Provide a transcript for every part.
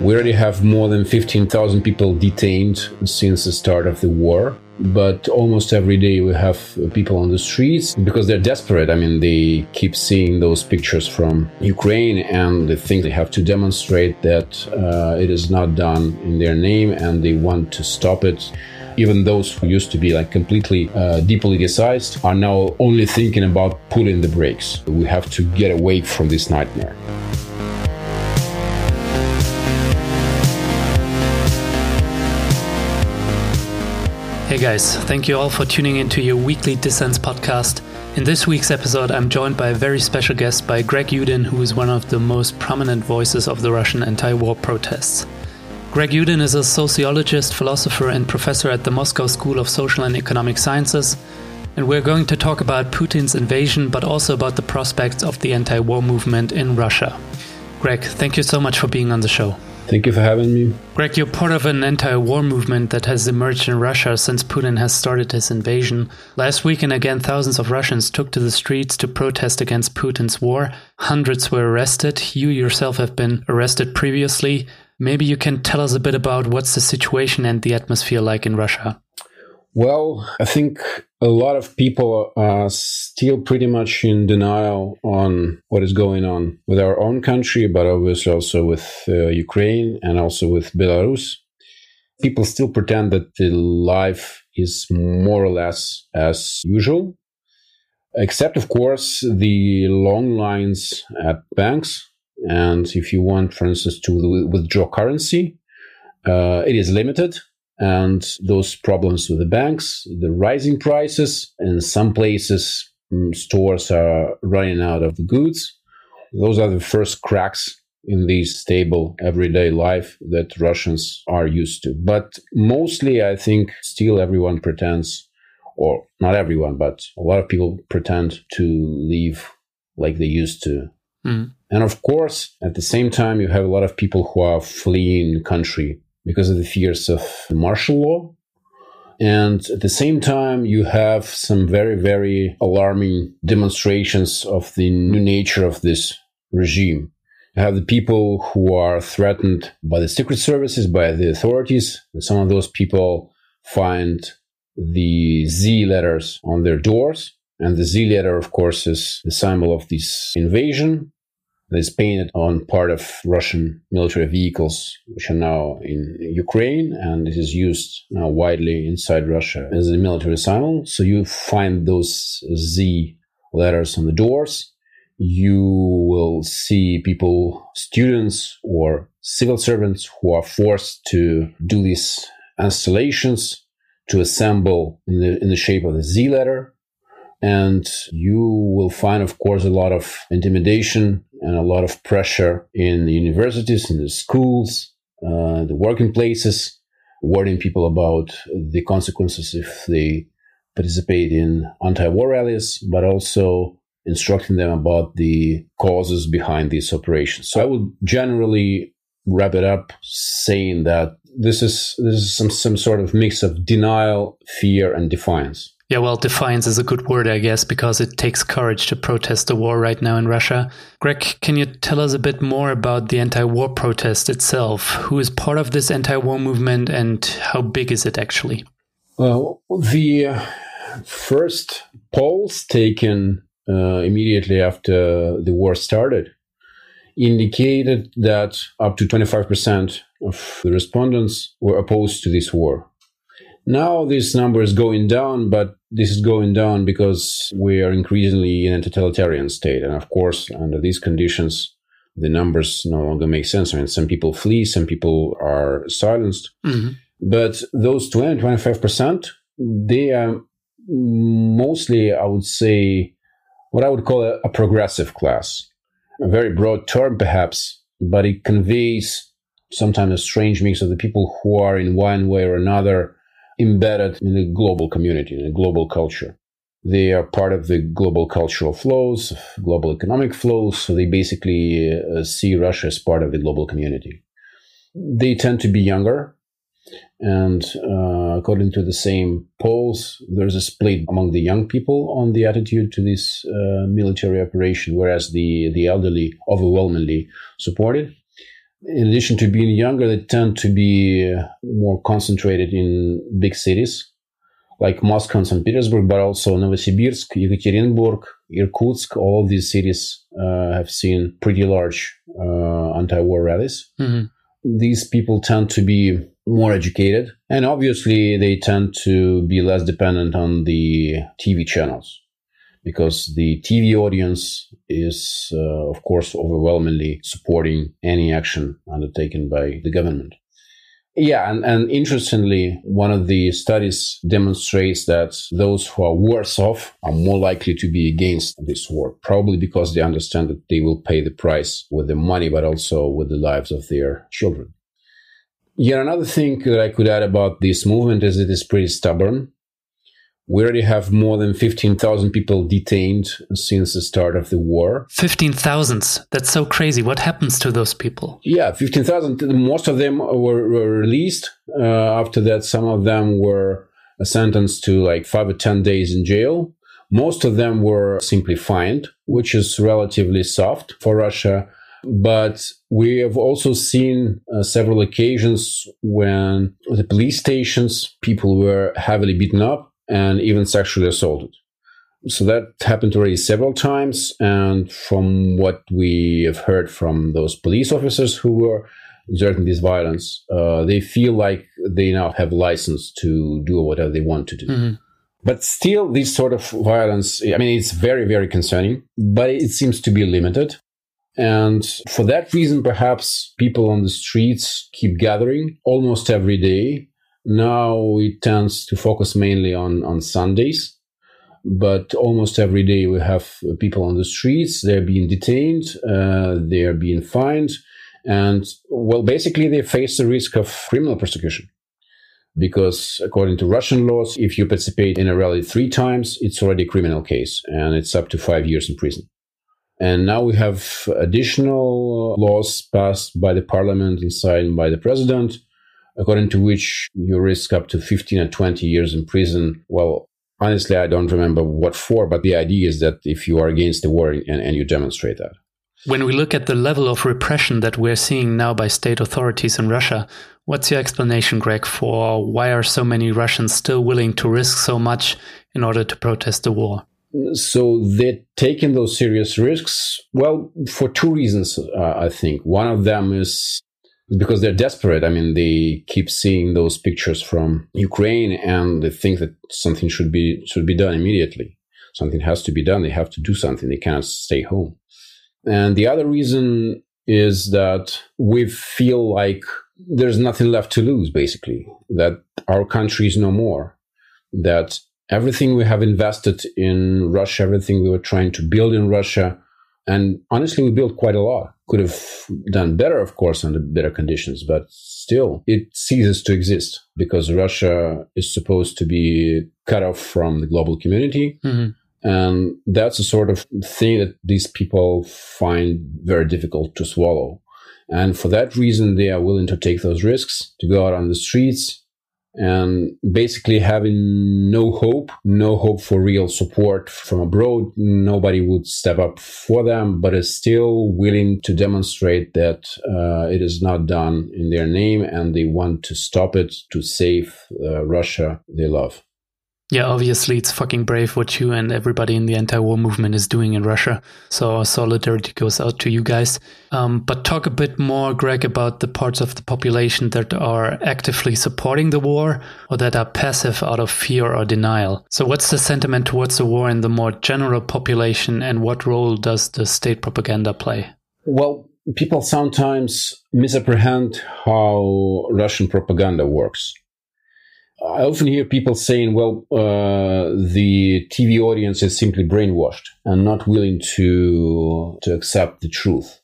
We already have more than 15,000 people detained since the start of the war. But almost every day we have people on the streets because they're desperate. I mean, they keep seeing those pictures from Ukraine and they think they have to demonstrate that uh, it is not done in their name and they want to stop it even those who used to be like completely uh, depoliticized are now only thinking about pulling the brakes. We have to get away from this nightmare. Hey guys, thank you all for tuning into your weekly Dissens podcast. In this week's episode, I'm joined by a very special guest by Greg Yudin, who is one of the most prominent voices of the Russian anti war protests. Greg Yudin is a sociologist, philosopher, and professor at the Moscow School of Social and Economic Sciences. And we're going to talk about Putin's invasion, but also about the prospects of the anti war movement in Russia. Greg, thank you so much for being on the show. Thank you for having me. Greg, you're part of an anti war movement that has emerged in Russia since Putin has started his invasion. Last weekend, again, thousands of Russians took to the streets to protest against Putin's war. Hundreds were arrested. You yourself have been arrested previously. Maybe you can tell us a bit about what's the situation and the atmosphere like in Russia. Well, I think a lot of people are still pretty much in denial on what is going on with our own country, but obviously also with uh, Ukraine and also with Belarus. People still pretend that the life is more or less as usual, except, of course, the long lines at banks. And if you want, for instance, to withdraw currency, uh, it is limited and those problems with the banks, the rising prices, in some places, mm, stores are running out of the goods. Those are the first cracks in the stable everyday life that Russians are used to. But mostly, I think still everyone pretends, or not everyone, but a lot of people pretend to live like they used to. Mm. And of course, at the same time, you have a lot of people who are fleeing the country because of the fears of martial law. And at the same time, you have some very, very alarming demonstrations of the new nature of this regime. You have the people who are threatened by the secret services, by the authorities. And some of those people find the Z letters on their doors. And the Z letter, of course, is the symbol of this invasion that is painted on part of Russian military vehicles, which are now in Ukraine, and it is used now widely inside Russia as a military symbol. So you find those Z letters on the doors. You will see people, students or civil servants who are forced to do these installations to assemble in the, in the shape of the Z letter. And you will find, of course, a lot of intimidation and a lot of pressure in the universities, in the schools, uh, the working places, warning people about the consequences if they participate in anti-war rallies, but also instructing them about the causes behind these operations. So I would generally wrap it up saying that this is this is some some sort of mix of denial, fear, and defiance. Yeah, well, defiance is a good word, I guess, because it takes courage to protest the war right now in Russia. Greg, can you tell us a bit more about the anti war protest itself? Who is part of this anti war movement and how big is it actually? Well, the uh, first polls taken uh, immediately after the war started indicated that up to 25% of the respondents were opposed to this war. Now this number is going down, but this is going down because we are increasingly in a totalitarian state. And of course, under these conditions, the numbers no longer make sense. I mean, some people flee, some people are silenced. Mm-hmm. But those 20, 25%, they are mostly, I would say, what I would call a, a progressive class. A very broad term, perhaps, but it conveys sometimes a strange mix of the people who are in one way or another embedded in the global community, in the global culture. They are part of the global cultural flows, global economic flows. So they basically uh, see Russia as part of the global community. They tend to be younger. And uh, according to the same polls, there's a split among the young people on the attitude to this uh, military operation, whereas the, the elderly overwhelmingly support it. In addition to being younger, they tend to be more concentrated in big cities like Moscow and St. Petersburg, but also Novosibirsk, Yekaterinburg, Irkutsk. All of these cities uh, have seen pretty large uh, anti-war rallies. Mm-hmm. These people tend to be more educated, and obviously they tend to be less dependent on the TV channels because the TV audience is, uh, of course, overwhelmingly supporting any action undertaken by the government. Yeah, and, and interestingly, one of the studies demonstrates that those who are worse off are more likely to be against this war, probably because they understand that they will pay the price with their money, but also with the lives of their children. Yet another thing that I could add about this movement is it is pretty stubborn we already have more than 15,000 people detained since the start of the war. 15,000? That's so crazy. What happens to those people? Yeah, 15,000. Most of them were, were released. Uh, after that, some of them were sentenced to like five or 10 days in jail. Most of them were simply fined, which is relatively soft for Russia. But we have also seen uh, several occasions when the police stations, people were heavily beaten up and even sexually assaulted. So that happened already several times. And from what we have heard from those police officers who were exerting this violence, uh, they feel like they now have license to do whatever they want to do. Mm-hmm. But still, this sort of violence, I mean, it's very, very concerning, but it seems to be limited. And for that reason, perhaps people on the streets keep gathering almost every day now it tends to focus mainly on, on Sundays, but almost every day we have people on the streets. They're being detained, uh, they're being fined, and well, basically they face the risk of criminal persecution. Because according to Russian laws, if you participate in a rally three times, it's already a criminal case and it's up to five years in prison. And now we have additional laws passed by the parliament and signed by the president according to which you risk up to 15 and 20 years in prison. Well, honestly, I don't remember what for, but the idea is that if you are against the war and, and you demonstrate that. When we look at the level of repression that we're seeing now by state authorities in Russia, what's your explanation, Greg, for why are so many Russians still willing to risk so much in order to protest the war? So they're taking those serious risks. Well, for two reasons, uh, I think. One of them is because they're desperate. I mean, they keep seeing those pictures from Ukraine and they think that something should be should be done immediately. Something has to be done. They have to do something. They cannot stay home. And the other reason is that we feel like there's nothing left to lose, basically, that our country is no more, that everything we have invested in Russia, everything we were trying to build in Russia, and honestly, we built quite a lot. Could have done better, of course, under better conditions, but still, it ceases to exist because Russia is supposed to be cut off from the global community. Mm-hmm. And that's a sort of thing that these people find very difficult to swallow. And for that reason, they are willing to take those risks to go out on the streets, and basically having no hope, no hope for real support from abroad. Nobody would step up for them, but is still willing to demonstrate that uh, it is not done in their name and they want to stop it to save uh, Russia they love. Yeah, obviously, it's fucking brave what you and everybody in the anti war movement is doing in Russia. So, solidarity goes out to you guys. Um, but talk a bit more, Greg, about the parts of the population that are actively supporting the war or that are passive out of fear or denial. So, what's the sentiment towards the war in the more general population, and what role does the state propaganda play? Well, people sometimes misapprehend how Russian propaganda works. I often hear people saying, well, uh, the TV audience is simply brainwashed and not willing to, to accept the truth.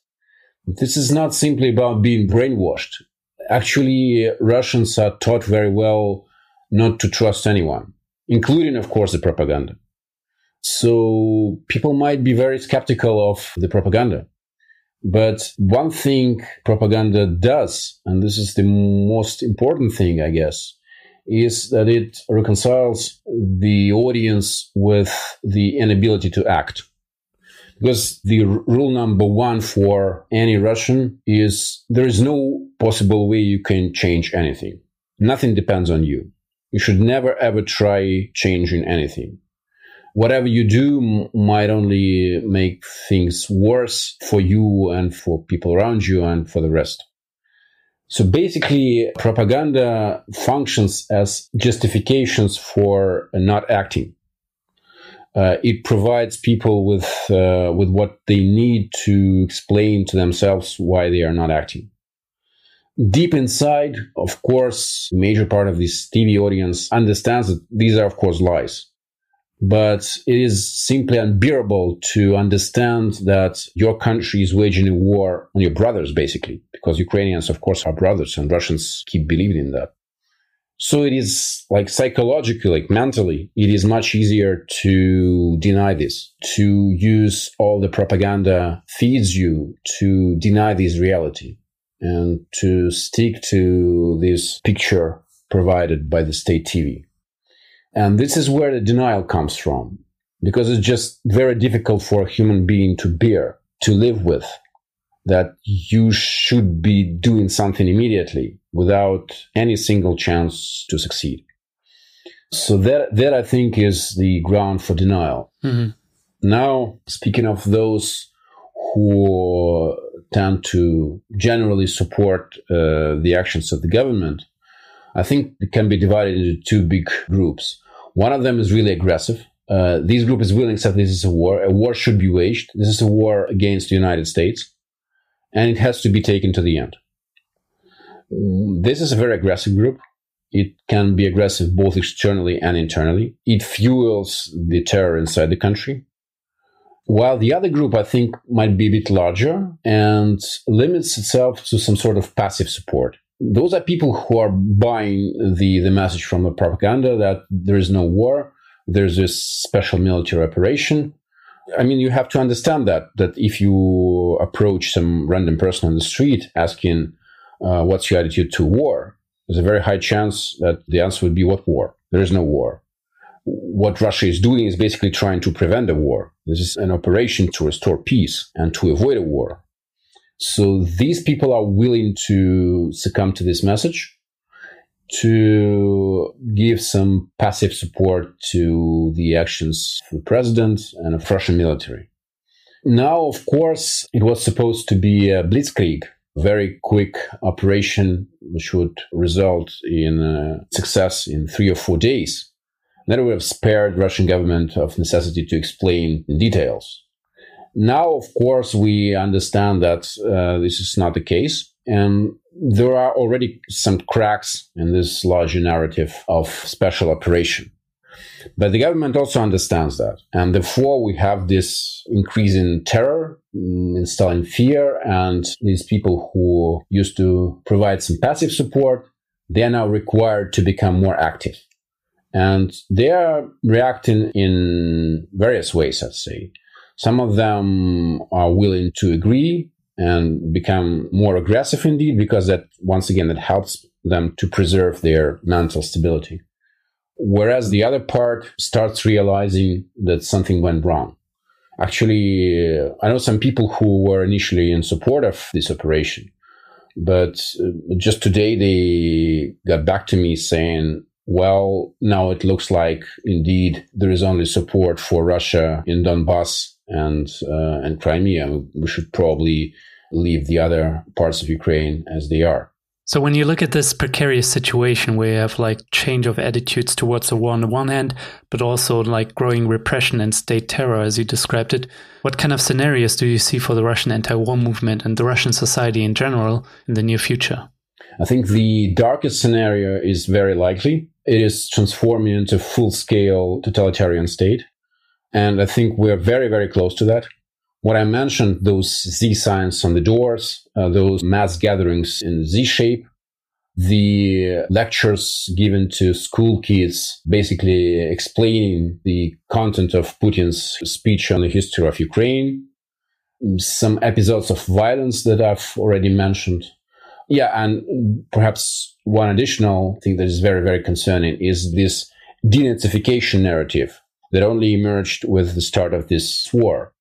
This is not simply about being brainwashed. Actually, Russians are taught very well not to trust anyone, including, of course, the propaganda. So people might be very skeptical of the propaganda. But one thing propaganda does, and this is the most important thing, I guess, is that it reconciles the audience with the inability to act. Because the rule number one for any Russian is there is no possible way you can change anything. Nothing depends on you. You should never ever try changing anything. Whatever you do m- might only make things worse for you and for people around you and for the rest. So basically, propaganda functions as justifications for not acting. Uh, it provides people with uh, with what they need to explain to themselves why they are not acting. Deep inside, of course, major part of this TV audience understands that these are, of course, lies. But it is simply unbearable to understand that your country is waging a war on your brothers, basically, because Ukrainians, of course, are brothers and Russians keep believing in that. So it is like psychologically, like mentally, it is much easier to deny this, to use all the propaganda feeds you to deny this reality and to stick to this picture provided by the state TV. And this is where the denial comes from, because it's just very difficult for a human being to bear, to live with, that you should be doing something immediately without any single chance to succeed. So that, that I think is the ground for denial. Mm-hmm. Now, speaking of those who tend to generally support uh, the actions of the government, I think it can be divided into two big groups. One of them is really aggressive. Uh, this group is willing to accept this is a war. A war should be waged. This is a war against the United States, and it has to be taken to the end. This is a very aggressive group. It can be aggressive both externally and internally. It fuels the terror inside the country. While the other group, I think, might be a bit larger and limits itself to some sort of passive support. Those are people who are buying the, the message from the propaganda that there is no war, there's this special military operation. I mean, you have to understand that, that if you approach some random person on the street asking, uh, what's your attitude to war? There's a very high chance that the answer would be, what war? There is no war what Russia is doing is basically trying to prevent a war. This is an operation to restore peace and to avoid a war. So these people are willing to succumb to this message, to give some passive support to the actions of the president and of Russian military. Now, of course, it was supposed to be a blitzkrieg, very quick operation which would result in uh, success in three or four days. That would have spared Russian government of necessity to explain in details. Now, of course, we understand that uh, this is not the case, and there are already some cracks in this larger narrative of special operation. But the government also understands that, and therefore we have this increase in terror, mm, installing fear, and these people who used to provide some passive support, they are now required to become more active. And they are reacting in various ways, I'd say. Some of them are willing to agree and become more aggressive indeed, because that, once again, that helps them to preserve their mental stability. Whereas the other part starts realizing that something went wrong. Actually, I know some people who were initially in support of this operation, but uh, just today they got back to me saying, well, now it looks like indeed there is only support for Russia in Donbass and uh, and Crimea. We should probably leave the other parts of Ukraine as they are. So when you look at this precarious situation where you have like change of attitudes towards the war on the one hand, but also like growing repression and state terror as you described it, what kind of scenarios do you see for the Russian anti-war movement and the Russian society in general in the near future? I think the darkest scenario is very likely. It is transforming into full scale totalitarian state. And I think we're very, very close to that. What I mentioned, those Z signs on the doors, uh, those mass gatherings in Z shape, the lectures given to school kids, basically explaining the content of Putin's speech on the history of Ukraine, some episodes of violence that I've already mentioned. Yeah, and perhaps one additional thing that is very, very concerning is this denazification narrative that only emerged with the start of this war.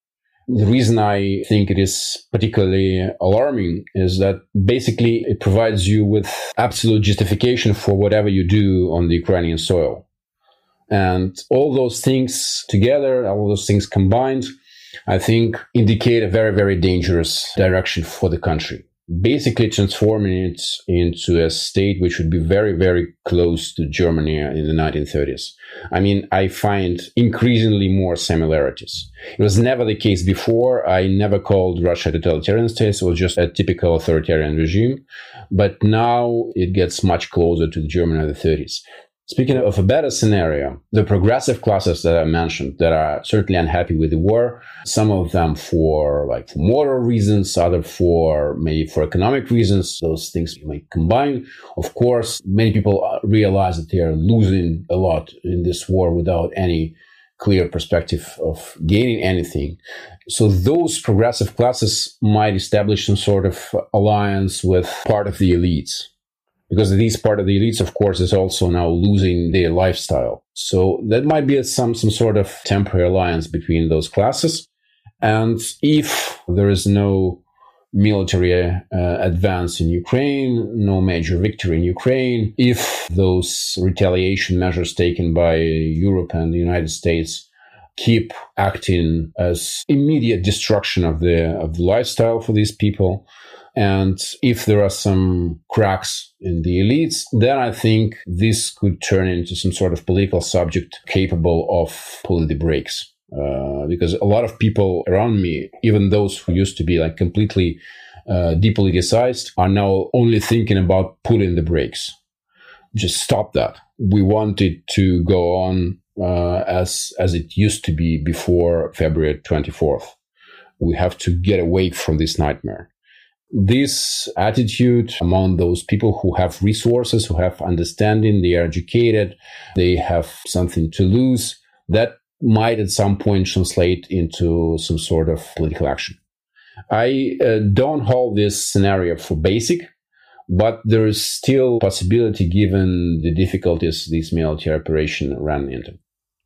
The reason I think it is particularly alarming is that basically it provides you with absolute justification for whatever you do on the Ukrainian soil. And all those things together, all those things combined, I think indicate a very, very dangerous direction for the country basically transforming it into a state which would be very, very close to Germany in the 1930s. I mean, I find increasingly more similarities. It was never the case before. I never called Russia a totalitarian state. It was just a typical authoritarian regime. But now it gets much closer to the Germany of the 30s. Speaking of a better scenario, the progressive classes that I mentioned that are certainly unhappy with the war, some of them for like for moral reasons, other for maybe for economic reasons, those things may combine. Of course, many people uh, realize that they are losing a lot in this war without any clear perspective of gaining anything. So those progressive classes might establish some sort of alliance with part of the elites because this part of the elites, of course, is also now losing their lifestyle. So that might be some, some sort of temporary alliance between those classes. And if there is no military uh, advance in Ukraine, no major victory in Ukraine, if those retaliation measures taken by Europe and the United States keep acting as immediate destruction of the of the lifestyle for these people, and if there are some cracks in the elites, then I think this could turn into some sort of political subject capable of pulling the brakes. Uh, because a lot of people around me, even those who used to be like completely uh, depoliticized, are now only thinking about pulling the brakes. Just stop that. We want it to go on uh, as as it used to be before February 24th. We have to get away from this nightmare this attitude among those people who have resources, who have understanding, they are educated, they have something to lose, that might at some point translate into some sort of political action. I uh, don't hold this scenario for basic, but there is still possibility given the difficulties this military operation ran into.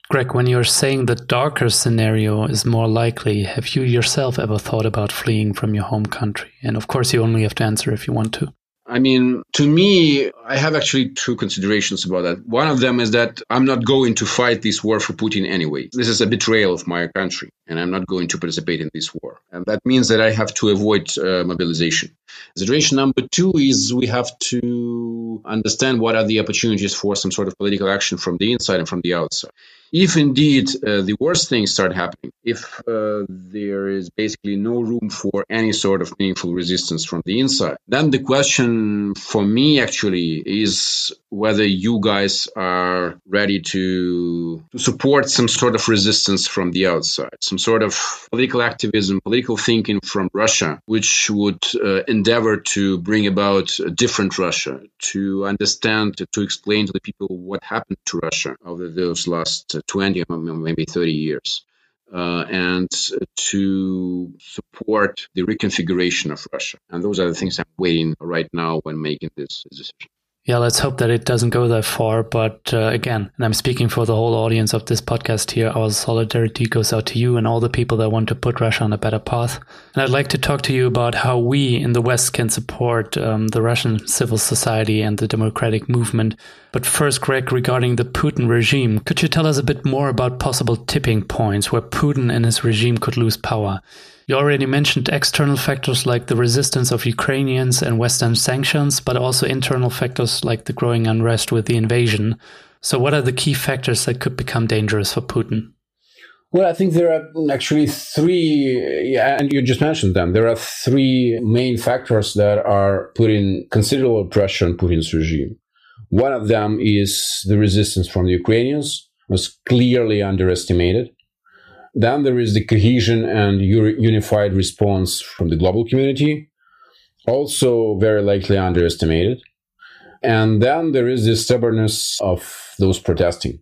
Greg, when you're saying the darker scenario is more likely, have you yourself ever thought about fleeing from your home country? And of course, you only have to answer if you want to. I mean, to me, I have actually two considerations about that. One of them is that I'm not going to fight this war for Putin anyway. This is a betrayal of my country, and I'm not going to participate in this war. And that means that I have to avoid uh, mobilization. Consideration number two is we have to understand what are the opportunities for some sort of political action from the inside and from the outside if indeed uh, the worst things start happening, if uh, there is basically no room for any sort of meaningful resistance from the inside, then the question for me actually is whether you guys are ready to, to support some sort of resistance from the outside, some sort of political activism, political thinking from Russia, which would uh, endeavor to bring about a different Russia, to understand, to, to explain to the people what happened to Russia over those last 20 maybe 30 years. Uh, and to support the reconfiguration of Russia. And those are the things I'm waiting right now when making this decision. Yeah, let's hope that it doesn't go that far. But uh, again, and I'm speaking for the whole audience of this podcast here, our solidarity goes out to you and all the people that want to put Russia on a better path. And I'd like to talk to you about how we in the West can support um, the Russian civil society and the democratic movement. But first, Greg, regarding the Putin regime, could you tell us a bit more about possible tipping points where Putin and his regime could lose power? You already mentioned external factors like the resistance of Ukrainians and Western sanctions, but also internal factors like the growing unrest with the invasion. So, what are the key factors that could become dangerous for Putin? Well, I think there are actually three, yeah, and you just mentioned them. There are three main factors that are putting considerable pressure on Putin's regime. One of them is the resistance from the Ukrainians, was clearly underestimated. Then there is the cohesion and unified response from the global community, also very likely underestimated. And then there is the stubbornness of those protesting.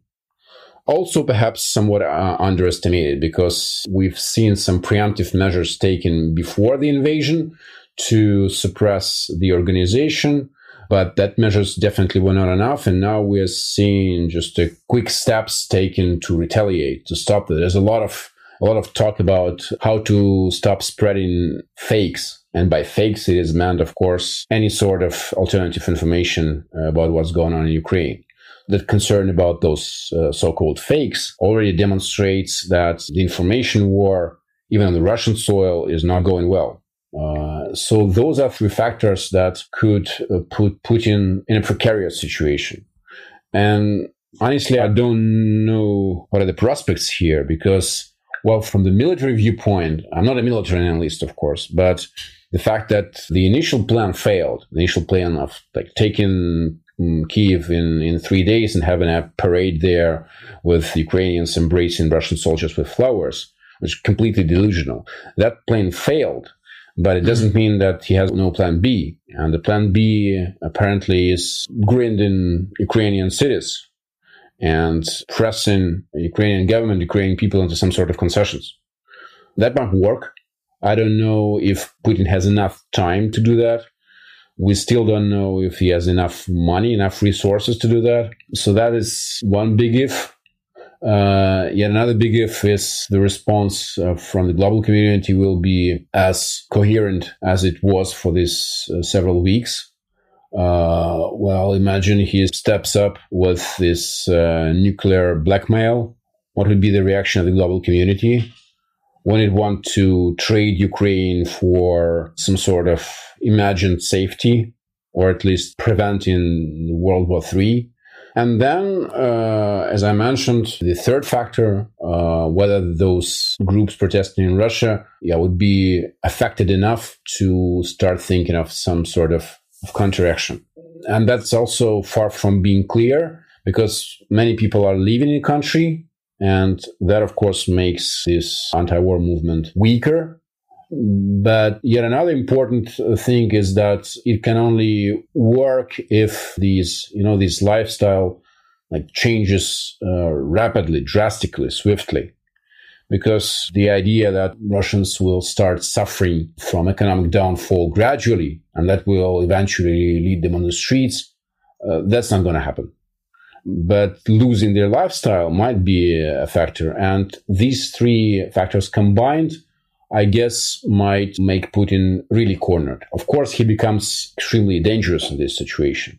Also, perhaps somewhat uh, underestimated because we've seen some preemptive measures taken before the invasion to suppress the organization but that measures definitely were not enough. And now we're seeing just a quick steps taken to retaliate, to stop it. There's a lot of a lot of talk about how to stop spreading fakes. And by fakes, it is meant, of course, any sort of alternative information about what's going on in Ukraine. The concern about those uh, so-called fakes already demonstrates that the information war, even on the Russian soil, is not going well. Uh, so those are three factors that could uh, put Putin in a precarious situation. And honestly, I don't know what are the prospects here because, well, from the military viewpoint, I'm not a military analyst, of course, but the fact that the initial plan failed, the initial plan of like taking um, Kiev in, in three days and having a parade there with Ukrainians embracing Russian soldiers with flowers was completely delusional. That plan failed but it doesn't mm-hmm. mean that he has no plan B. And the plan B apparently is grinding Ukrainian cities and pressing Ukrainian government, Ukrainian people into some sort of concessions. That might work. I don't know if Putin has enough time to do that. We still don't know if he has enough money, enough resources to do that. So that is one big if. Uh, yet another big if is the response uh, from the global community will be as coherent as it was for these uh, several weeks. Uh, well, imagine he steps up with this uh, nuclear blackmail. What would be the reaction of the global community when it want to trade Ukraine for some sort of imagined safety, or at least preventing World War III? And then, uh, as I mentioned, the third factor, uh, whether those groups protesting in Russia yeah, would be affected enough to start thinking of some sort of, of counteraction. And that's also far from being clear because many people are leaving the country. And that, of course, makes this anti war movement weaker but yet another important thing is that it can only work if these, you know, these lifestyle like changes uh, rapidly, drastically, swiftly. Because the idea that Russians will start suffering from economic downfall gradually and that will eventually lead them on the streets, uh, that's not going to happen. But losing their lifestyle might be a factor. And these three factors combined I guess might make Putin really cornered. Of course, he becomes extremely dangerous in this situation.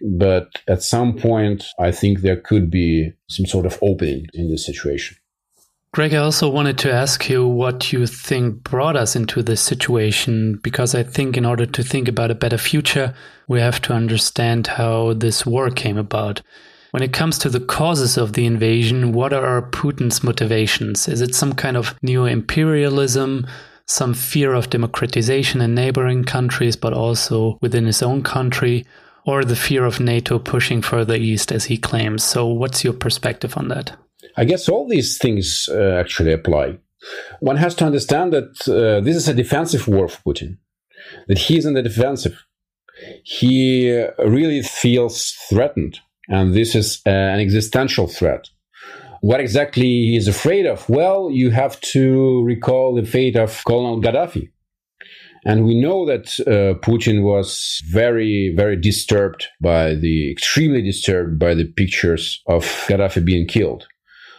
But at some point, I think there could be some sort of opening in this situation. Greg, I also wanted to ask you what you think brought us into this situation, because I think in order to think about a better future, we have to understand how this war came about. When it comes to the causes of the invasion, what are Putin's motivations? Is it some kind of neo imperialism, some fear of democratization in neighboring countries, but also within his own country, or the fear of NATO pushing further east, as he claims? So, what's your perspective on that? I guess all these things uh, actually apply. One has to understand that uh, this is a defensive war for Putin, that he is in the defensive. He really feels threatened and this is uh, an existential threat. What exactly he is afraid of? Well, you have to recall the fate of Colonel Gaddafi. And we know that uh, Putin was very, very disturbed by the, extremely disturbed by the pictures of Gaddafi being killed.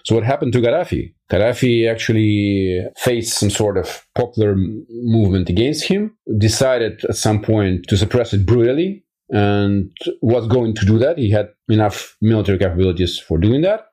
So what happened to Gaddafi? Gaddafi actually faced some sort of popular movement against him, decided at some point to suppress it brutally, and was going to do that. He had enough military capabilities for doing that.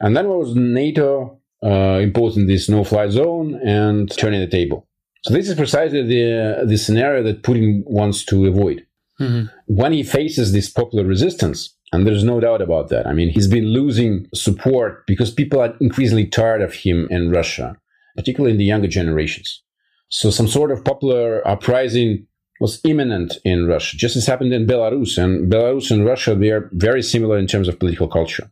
And then was NATO uh, imposing this no-fly zone and turning the table. So this is precisely the the scenario that Putin wants to avoid. Mm-hmm. When he faces this popular resistance, and there's no doubt about that. I mean, he's been losing support because people are increasingly tired of him in Russia, particularly in the younger generations. So some sort of popular uprising was imminent in Russia, just as happened in Belarus. And Belarus and Russia, they are very similar in terms of political culture.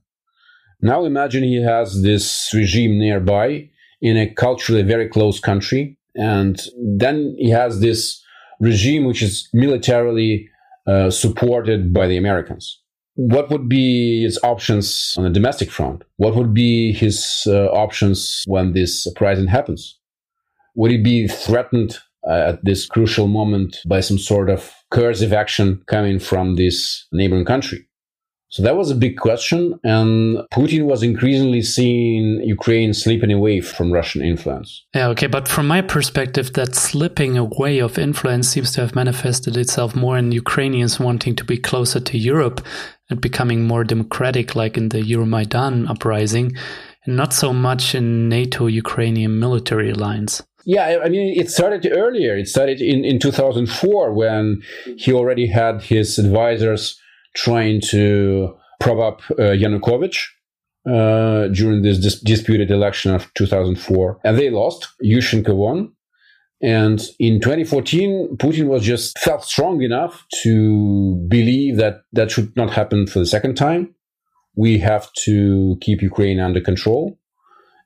Now imagine he has this regime nearby in a culturally very close country. And then he has this regime which is militarily uh, supported by the Americans. What would be his options on the domestic front? What would be his uh, options when this uprising happens? Would he be threatened uh, at this crucial moment by some sort of coercive action coming from this neighboring country. So that was a big question. And Putin was increasingly seeing Ukraine slipping away from Russian influence. Yeah, okay. But from my perspective, that slipping away of influence seems to have manifested itself more in Ukrainians wanting to be closer to Europe and becoming more democratic, like in the Euromaidan uprising, and not so much in NATO Ukrainian military alliance. Yeah, I mean, it started earlier. It started in, in 2004 when he already had his advisors trying to prop up uh, Yanukovych uh, during this dis- disputed election of 2004. And they lost. Yushchenko won. And in 2014, Putin was just felt strong enough to believe that that should not happen for the second time. We have to keep Ukraine under control.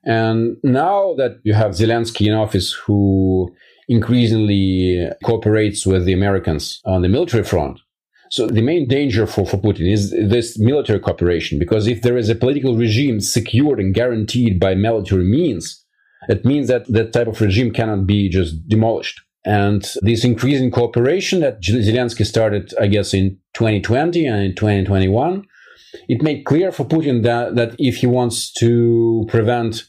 And now that you have Zelensky in office who increasingly cooperates with the Americans on the military front, so the main danger for, for Putin is this military cooperation, because if there is a political regime secured and guaranteed by military means, it means that that type of regime cannot be just demolished. And this increasing cooperation that Zelensky started, I guess, in 2020 and in 2021, it made clear for Putin that, that if he wants to prevent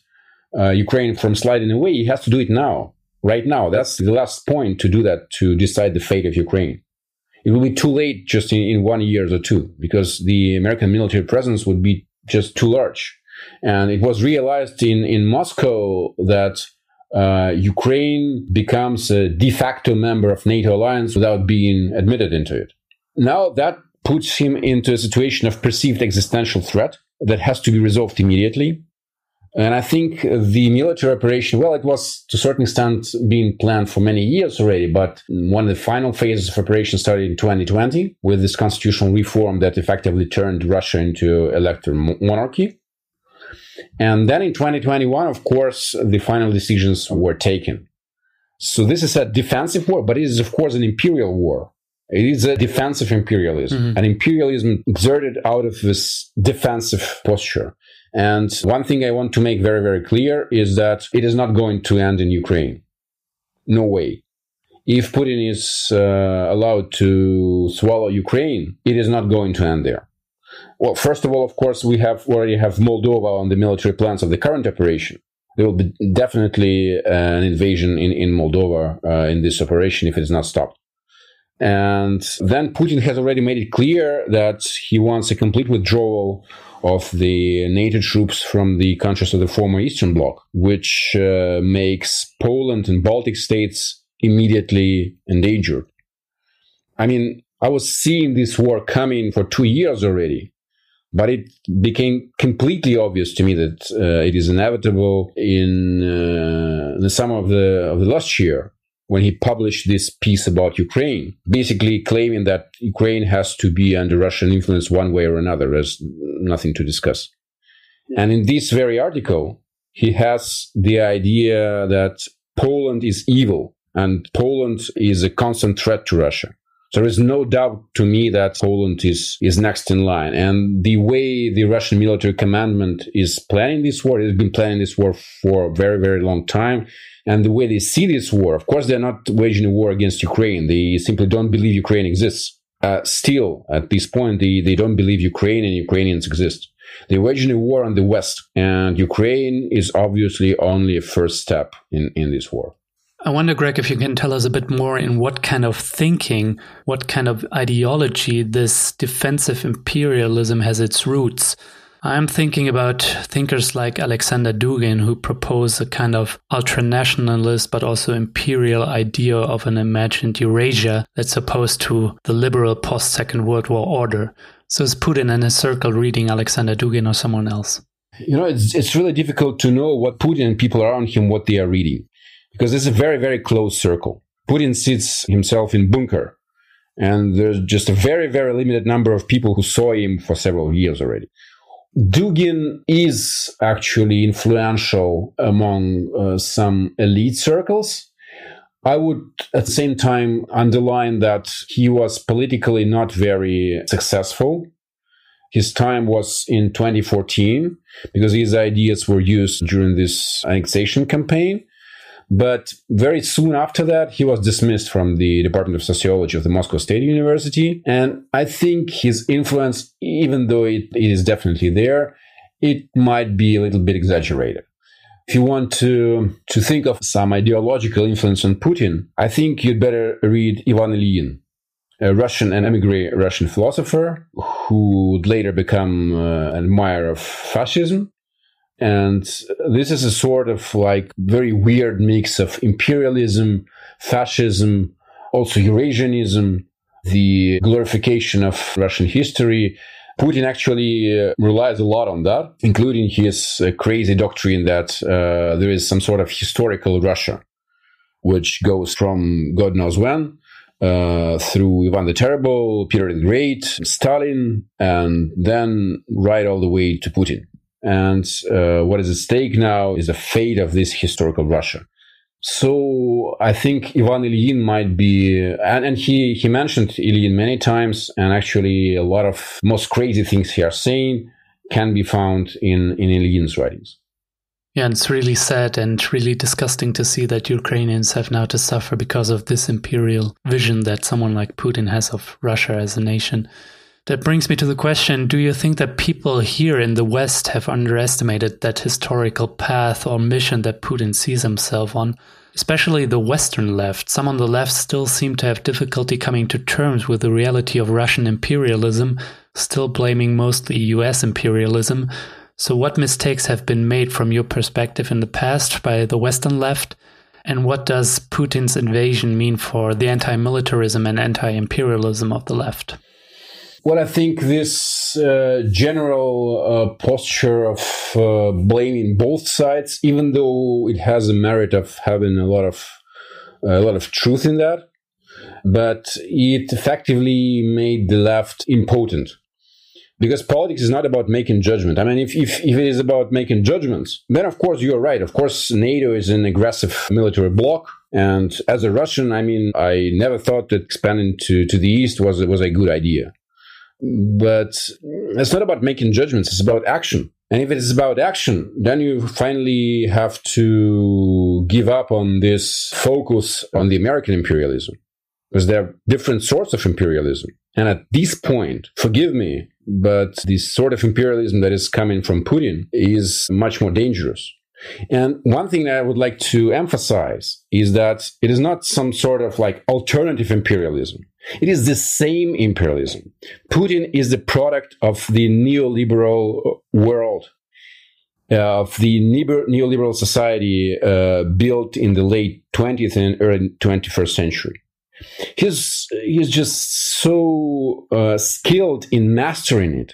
uh, Ukraine from sliding away, he has to do it now, right now. That's the last point to do that, to decide the fate of Ukraine it will be too late just in, in one year or two because the American military presence would be just too large. And it was realized in, in Moscow that uh, Ukraine becomes a de facto member of NATO alliance without being admitted into it. Now that puts him into a situation of perceived existential threat that has to be resolved immediately. And I think the military operation, well, it was to a certain extent being planned for many years already, but one of the final phases of operation started in 2020 with this constitutional reform that effectively turned Russia into electoral monarchy. And then in 2021, of course, the final decisions were taken. So this is a defensive war, but it is, of course, an imperial war. It is a defensive imperialism, mm-hmm. an imperialism exerted out of this defensive posture. And one thing I want to make very, very clear is that it is not going to end in Ukraine. No way. If Putin is uh, allowed to swallow Ukraine, it is not going to end there. Well, first of all, of course, we have already have Moldova on the military plans of the current operation. There will be definitely an invasion in, in Moldova uh, in this operation if it is not stopped. And then Putin has already made it clear that he wants a complete withdrawal of the NATO troops from the countries of the former Eastern Bloc, which uh, makes Poland and Baltic states immediately endangered. I mean, I was seeing this war coming for two years already, but it became completely obvious to me that uh, it is inevitable in uh, the summer of the of the last year when he published this piece about Ukraine, basically claiming that Ukraine has to be under Russian influence one way or another. There's nothing to discuss. And in this very article, he has the idea that Poland is evil and Poland is a constant threat to Russia. There is no doubt to me that Poland is, is next in line. And the way the Russian military commandment is planning this war, it has been planning this war for a very, very long time and the way they see this war. Of course, they're not waging a war against Ukraine. They simply don't believe Ukraine exists. Uh, still, at this point, they, they don't believe Ukraine and Ukrainians exist. They're waging a war on the West, and Ukraine is obviously only a first step in, in this war. I wonder, Greg, if you can tell us a bit more in what kind of thinking, what kind of ideology this defensive imperialism has its roots. I'm thinking about thinkers like Alexander Dugin, who propose a kind of ultranationalist but also imperial idea of an imagined Eurasia that's opposed to the liberal post Second World War order. So is Putin in a circle reading Alexander Dugin or someone else? You know, it's, it's really difficult to know what Putin and people around him, what they are reading, because it's a very, very close circle. Putin sits himself in bunker, and there's just a very, very limited number of people who saw him for several years already. Dugin is actually influential among uh, some elite circles. I would at the same time underline that he was politically not very successful. His time was in 2014 because his ideas were used during this annexation campaign. But very soon after that, he was dismissed from the Department of Sociology of the Moscow State University. And I think his influence, even though it, it is definitely there, it might be a little bit exaggerated. If you want to, to think of some ideological influence on Putin, I think you'd better read Ivan Ilyin, a Russian and emigre Russian philosopher who would later become uh, an admirer of fascism. And this is a sort of like very weird mix of imperialism, fascism, also Eurasianism, the glorification of Russian history. Putin actually uh, relies a lot on that, including his uh, crazy doctrine that uh, there is some sort of historical Russia, which goes from God knows when uh, through Ivan the Terrible, Peter the Great, Stalin, and then right all the way to Putin. And uh, what is at stake now is the fate of this historical Russia. So I think Ivan Ilyin might be, and, and he, he mentioned Ilyin many times, and actually a lot of most crazy things he are saying can be found in, in Ilyin's writings. Yeah, and it's really sad and really disgusting to see that Ukrainians have now to suffer because of this imperial vision that someone like Putin has of Russia as a nation. That brings me to the question Do you think that people here in the West have underestimated that historical path or mission that Putin sees himself on? Especially the Western left. Some on the left still seem to have difficulty coming to terms with the reality of Russian imperialism, still blaming mostly US imperialism so, what mistakes have been made from your perspective in the past by the Western left? And what does Putin's invasion mean for the anti militarism and anti imperialism of the left? Well, I think this uh, general uh, posture of uh, blaming both sides, even though it has a merit of having a lot of a lot of truth in that, but it effectively made the left impotent because politics is not about making judgment. I mean, if, if, if it is about making judgments, then of course you're right. Of course, NATO is an aggressive military bloc. And as a Russian, I mean, I never thought that expanding to, to the east was, was a good idea. But it's not about making judgments, it's about action. And if it is about action, then you finally have to give up on this focus on the American imperialism because there are different sorts of imperialism. And at this point, forgive me, but this sort of imperialism that is coming from Putin is much more dangerous. And one thing that I would like to emphasize is that it is not some sort of like alternative imperialism. It is the same imperialism. Putin is the product of the neoliberal world, uh, of the neoliberal society uh, built in the late 20th and early 21st century. He's he's just so uh, skilled in mastering it.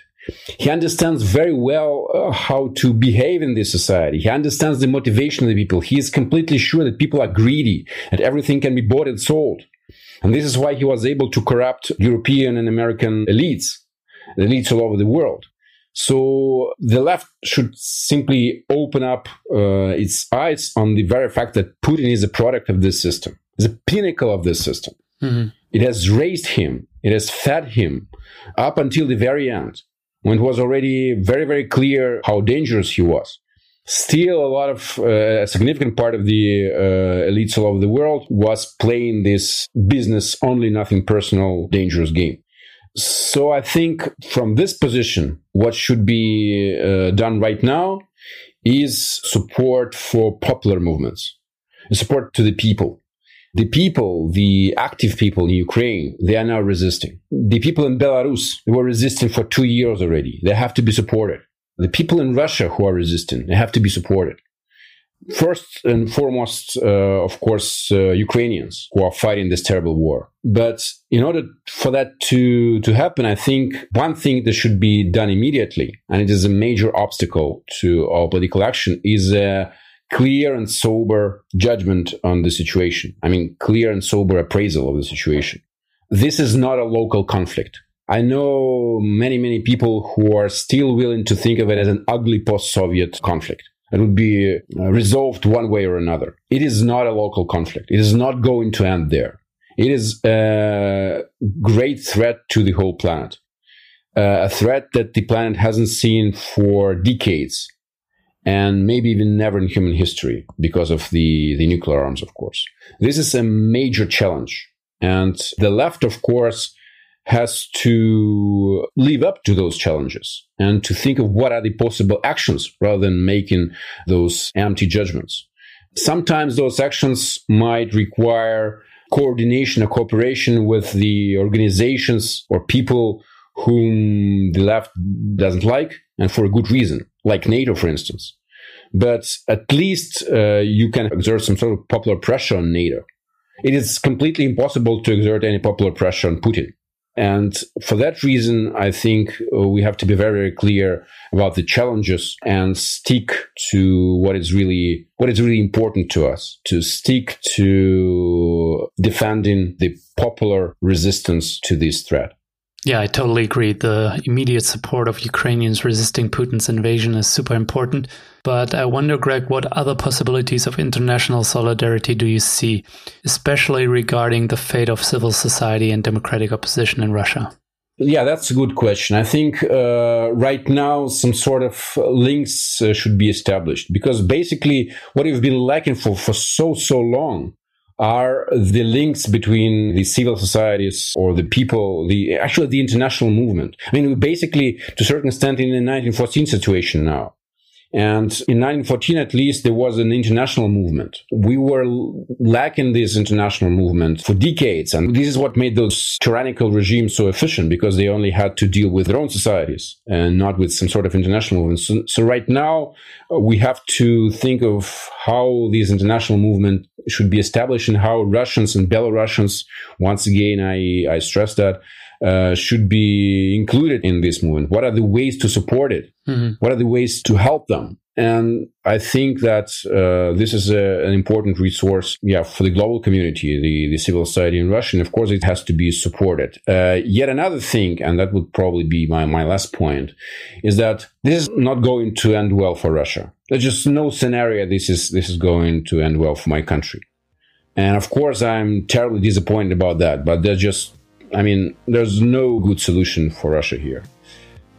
He understands very well uh, how to behave in this society. He understands the motivation of the people. He is completely sure that people are greedy and everything can be bought and sold and this is why he was able to corrupt european and american elites elites all over the world so the left should simply open up uh, its eyes on the very fact that Putin is a product of this system the pinnacle of this system. Mm-hmm. It has raised him, it has fed him up until the very end, when it was already very, very clear how dangerous he was. Still, a lot of uh, a significant part of the uh, elites all over the world was playing this business only, nothing personal, dangerous game. So I think from this position, what should be uh, done right now is support for popular movements, support to the people the people, the active people in Ukraine, they are now resisting. The people in Belarus, they were resisting for two years already. They have to be supported. The people in Russia who are resisting, they have to be supported. First and foremost, uh, of course, uh, Ukrainians who are fighting this terrible war. But in order for that to, to happen, I think one thing that should be done immediately, and it is a major obstacle to our political action, is a clear and sober judgment on the situation. I mean, clear and sober appraisal of the situation. This is not a local conflict. I know many, many people who are still willing to think of it as an ugly post Soviet conflict. It would be uh, resolved one way or another. It is not a local conflict. It is not going to end there. It is a great threat to the whole planet. A threat that the planet hasn't seen for decades and maybe even never in human history because of the, the nuclear arms, of course. This is a major challenge. And the left, of course, has to live up to those challenges and to think of what are the possible actions rather than making those empty judgments. Sometimes those actions might require coordination or cooperation with the organizations or people whom the left doesn't like and for a good reason, like NATO, for instance. But at least uh, you can exert some sort of popular pressure on NATO. It is completely impossible to exert any popular pressure on Putin. And for that reason, I think uh, we have to be very, very clear about the challenges and stick to what is really, what is really important to us, to stick to defending the popular resistance to this threat. Yeah, I totally agree. The immediate support of Ukrainians resisting Putin's invasion is super important. But I wonder, Greg, what other possibilities of international solidarity do you see, especially regarding the fate of civil society and democratic opposition in Russia? Yeah, that's a good question. I think uh, right now some sort of links uh, should be established because basically what we've been lacking for, for so, so long are the links between the civil societies or the people, the actually the international movement. I mean, basically, to a certain extent, in the 1914 situation now. And in 1914, at least, there was an international movement. We were lacking this international movement for decades. And this is what made those tyrannical regimes so efficient because they only had to deal with their own societies and not with some sort of international movement. So, so right now, uh, we have to think of how this international movement should be established and how Russians and Belarusians, once again, I, I stress that, uh, should be included in this movement? What are the ways to support it? Mm-hmm. What are the ways to help them? And I think that uh, this is a, an important resource, yeah, for the global community, the, the civil society in Russia. And of course, it has to be supported. Uh, yet another thing, and that would probably be my, my last point, is that this is not going to end well for Russia. There's just no scenario this is this is going to end well for my country. And of course, I'm terribly disappointed about that. But there's just I mean, there's no good solution for Russia here.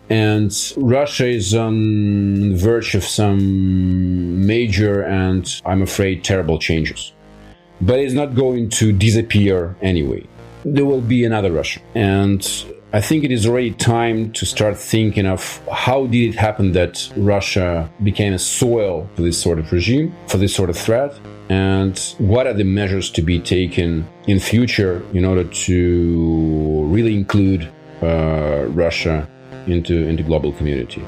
And Russia is on the verge of some major and, I'm afraid, terrible changes. But it's not going to disappear anyway. There will be another Russia. And I think it is already time to start thinking of how did it happen that Russia became a soil for this sort of regime, for this sort of threat, and what are the measures to be taken in future in order to really include uh, Russia into into global community.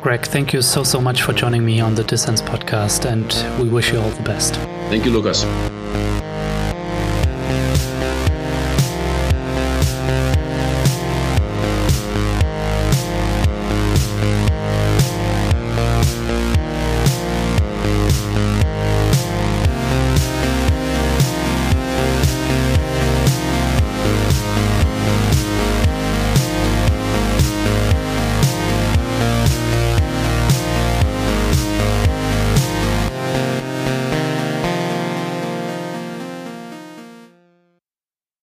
Greg, thank you so so much for joining me on the Dissens podcast, and we wish you all the best. Thank you, Lukas.